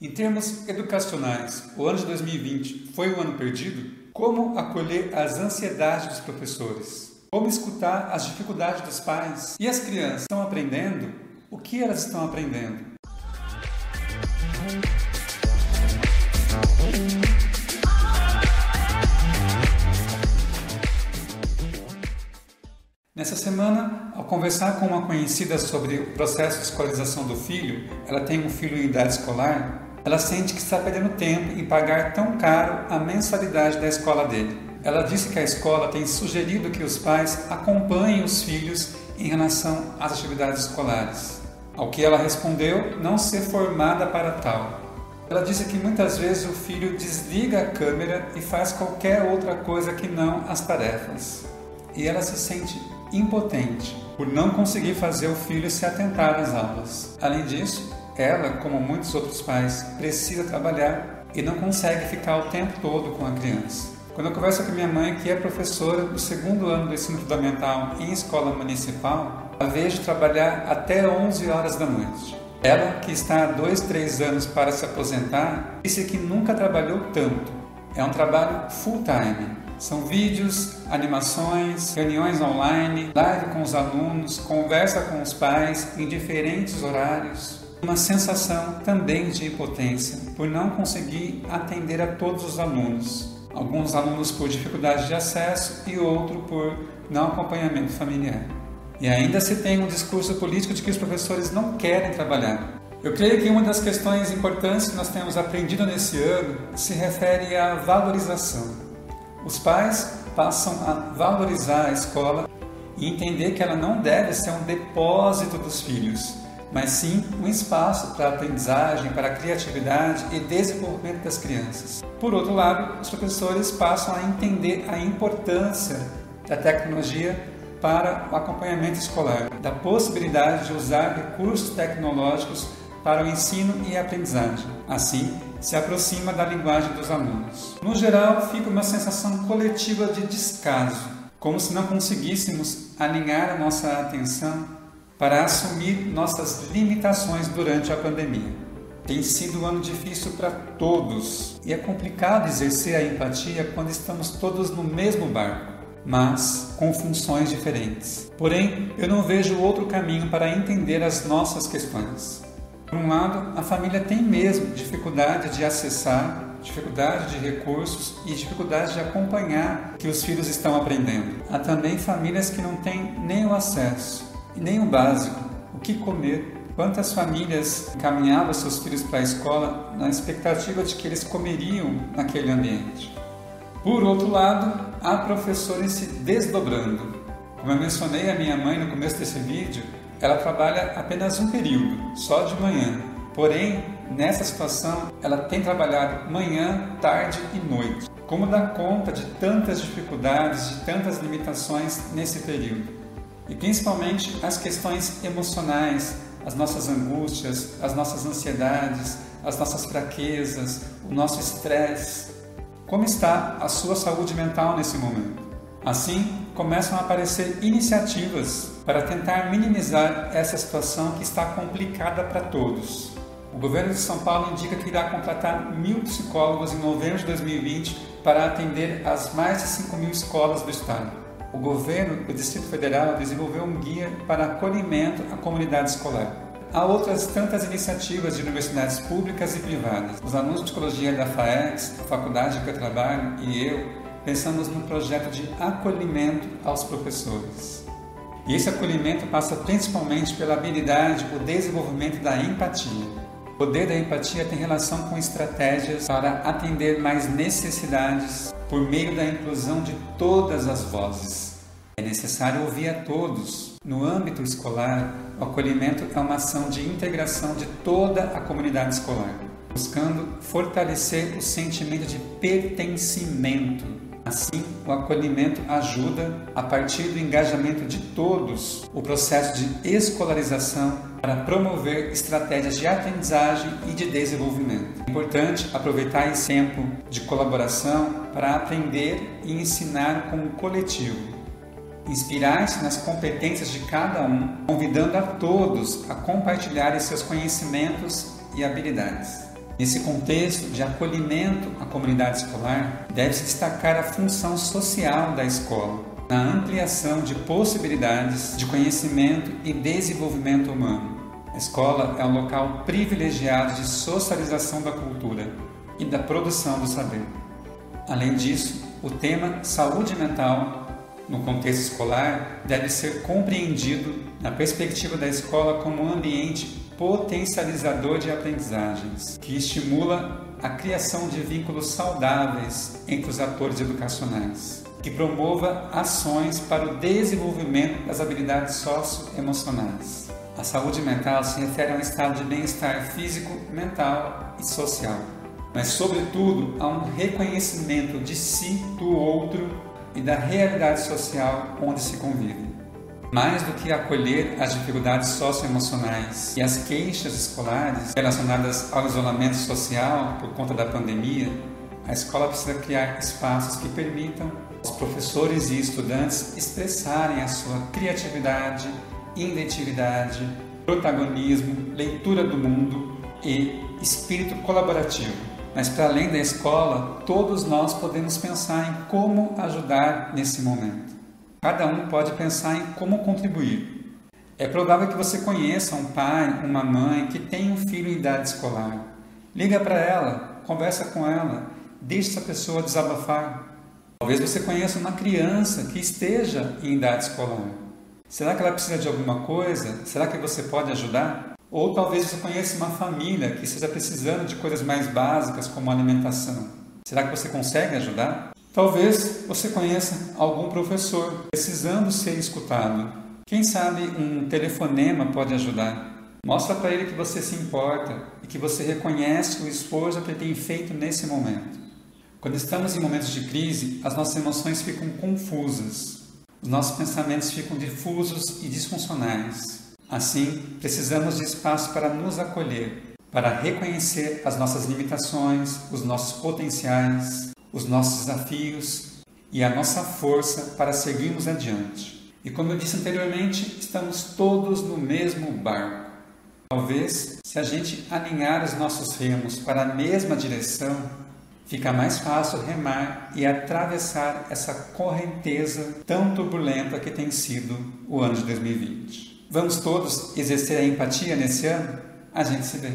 Em termos educacionais, o ano de 2020 foi um ano perdido? Como acolher as ansiedades dos professores? Como escutar as dificuldades dos pais? E as crianças estão aprendendo? O que elas estão aprendendo? Nessa semana, ao conversar com uma conhecida sobre o processo de escolarização do filho, ela tem um filho em idade escolar, ela sente que está perdendo tempo em pagar tão caro a mensalidade da escola dele. Ela disse que a escola tem sugerido que os pais acompanhem os filhos em relação às atividades escolares. Ao que ela respondeu não ser formada para tal. Ela disse que muitas vezes o filho desliga a câmera e faz qualquer outra coisa que não as tarefas. E ela se sente impotente por não conseguir fazer o filho se atentar às aulas. Além disso, ela, como muitos outros pais, precisa trabalhar e não consegue ficar o tempo todo com a criança. Quando eu converso com minha mãe, que é professora do segundo ano do ensino fundamental em escola municipal, a vejo trabalhar até 11 horas da noite. Ela, que está há dois, três anos para se aposentar, disse que nunca trabalhou tanto. É um trabalho full time. São vídeos, animações, reuniões online, live com os alunos, conversa com os pais em diferentes horários, uma sensação também de impotência por não conseguir atender a todos os alunos. Alguns alunos por dificuldade de acesso e outro por não acompanhamento familiar. E ainda se tem um discurso político de que os professores não querem trabalhar. Eu creio que uma das questões importantes que nós temos aprendido nesse ano se refere à valorização. Os pais passam a valorizar a escola e entender que ela não deve ser um depósito dos filhos, mas sim um espaço para aprendizagem, para criatividade e desenvolvimento das crianças. Por outro lado, os professores passam a entender a importância da tecnologia para o acompanhamento escolar, da possibilidade de usar recursos tecnológicos para o ensino e aprendizagem. Assim, se aproxima da linguagem dos alunos. No geral, fica uma sensação coletiva de descaso, como se não conseguíssemos alinhar a nossa atenção para assumir nossas limitações durante a pandemia. Tem sido um ano difícil para todos e é complicado exercer a empatia quando estamos todos no mesmo barco, mas com funções diferentes. Porém, eu não vejo outro caminho para entender as nossas questões. Por um lado, a família tem mesmo dificuldade de acessar, dificuldade de recursos e dificuldade de acompanhar que os filhos estão aprendendo. Há também famílias que não têm nem o acesso e nem o básico, o que comer. Quantas famílias encaminhavam seus filhos para a escola na expectativa de que eles comeriam naquele ambiente? Por outro lado, há professores se desdobrando. Como eu mencionei a minha mãe no começo desse vídeo, ela trabalha apenas um período, só de manhã. Porém, nessa situação, ela tem trabalhado manhã, tarde e noite. Como dar conta de tantas dificuldades, de tantas limitações nesse período? E principalmente as questões emocionais, as nossas angústias, as nossas ansiedades, as nossas fraquezas, o nosso estresse. Como está a sua saúde mental nesse momento? Assim, começam a aparecer iniciativas para tentar minimizar essa situação que está complicada para todos. O governo de São Paulo indica que irá contratar mil psicólogos em novembro de 2020 para atender as mais de 5 mil escolas do estado o governo do Distrito Federal desenvolveu um guia para acolhimento à comunidade escolar. Há outras tantas iniciativas de universidades públicas e privadas. Os alunos de psicologia da FAEX, a faculdade que eu trabalho, e eu pensamos num projeto de acolhimento aos professores. E esse acolhimento passa principalmente pela habilidade, o desenvolvimento da empatia. O poder da empatia tem relação com estratégias para atender mais necessidades por meio da inclusão de todas as vozes. É necessário ouvir a todos. No âmbito escolar, o acolhimento é uma ação de integração de toda a comunidade escolar, buscando fortalecer o sentimento de pertencimento. Assim, o acolhimento ajuda, a partir do engajamento de todos, o processo de escolarização para promover estratégias de aprendizagem e de desenvolvimento. Importante aproveitar esse tempo de colaboração para aprender e ensinar com o coletivo. Inspirar-se nas competências de cada um, convidando a todos a compartilharem seus conhecimentos e habilidades. Nesse contexto de acolhimento à comunidade escolar, deve-se destacar a função social da escola, na ampliação de possibilidades de conhecimento e desenvolvimento humano. A escola é um local privilegiado de socialização da cultura e da produção do saber. Além disso, o tema saúde mental no contexto escolar deve ser compreendido na perspectiva da escola como um ambiente potencializador de aprendizagens, que estimula a criação de vínculos saudáveis entre os atores educacionais, que promova ações para o desenvolvimento das habilidades socioemocionais. A saúde mental se refere a um estado de bem-estar físico, mental e social, mas, sobretudo, a um reconhecimento de si, do outro e da realidade social onde se convive. Mais do que acolher as dificuldades socioemocionais e as queixas escolares relacionadas ao isolamento social por conta da pandemia, a escola precisa criar espaços que permitam aos professores e estudantes expressarem a sua criatividade, inventividade, protagonismo, leitura do mundo e espírito colaborativo. Mas para além da escola, todos nós podemos pensar em como ajudar nesse momento. Cada um pode pensar em como contribuir. É provável que você conheça um pai, uma mãe que tem um filho em idade escolar. Liga para ela, conversa com ela, deixe essa pessoa desabafar. Talvez você conheça uma criança que esteja em idade escolar. Será que ela precisa de alguma coisa? Será que você pode ajudar? Ou talvez você conheça uma família que esteja precisando de coisas mais básicas como alimentação. Será que você consegue ajudar? Talvez você conheça algum professor precisando ser escutado. Quem sabe um telefonema pode ajudar. Mostra para ele que você se importa e que você reconhece o esforço que ele tem feito nesse momento. Quando estamos em momentos de crise, as nossas emoções ficam confusas, os nossos pensamentos ficam difusos e disfuncionais. Assim, precisamos de espaço para nos acolher, para reconhecer as nossas limitações, os nossos potenciais, os nossos desafios e a nossa força para seguirmos adiante. E como eu disse anteriormente, estamos todos no mesmo barco. Talvez, se a gente alinhar os nossos remos para a mesma direção, fica mais fácil remar e atravessar essa correnteza tão turbulenta que tem sido o ano de 2020. Vamos todos exercer a empatia nesse ano? A gente se vê.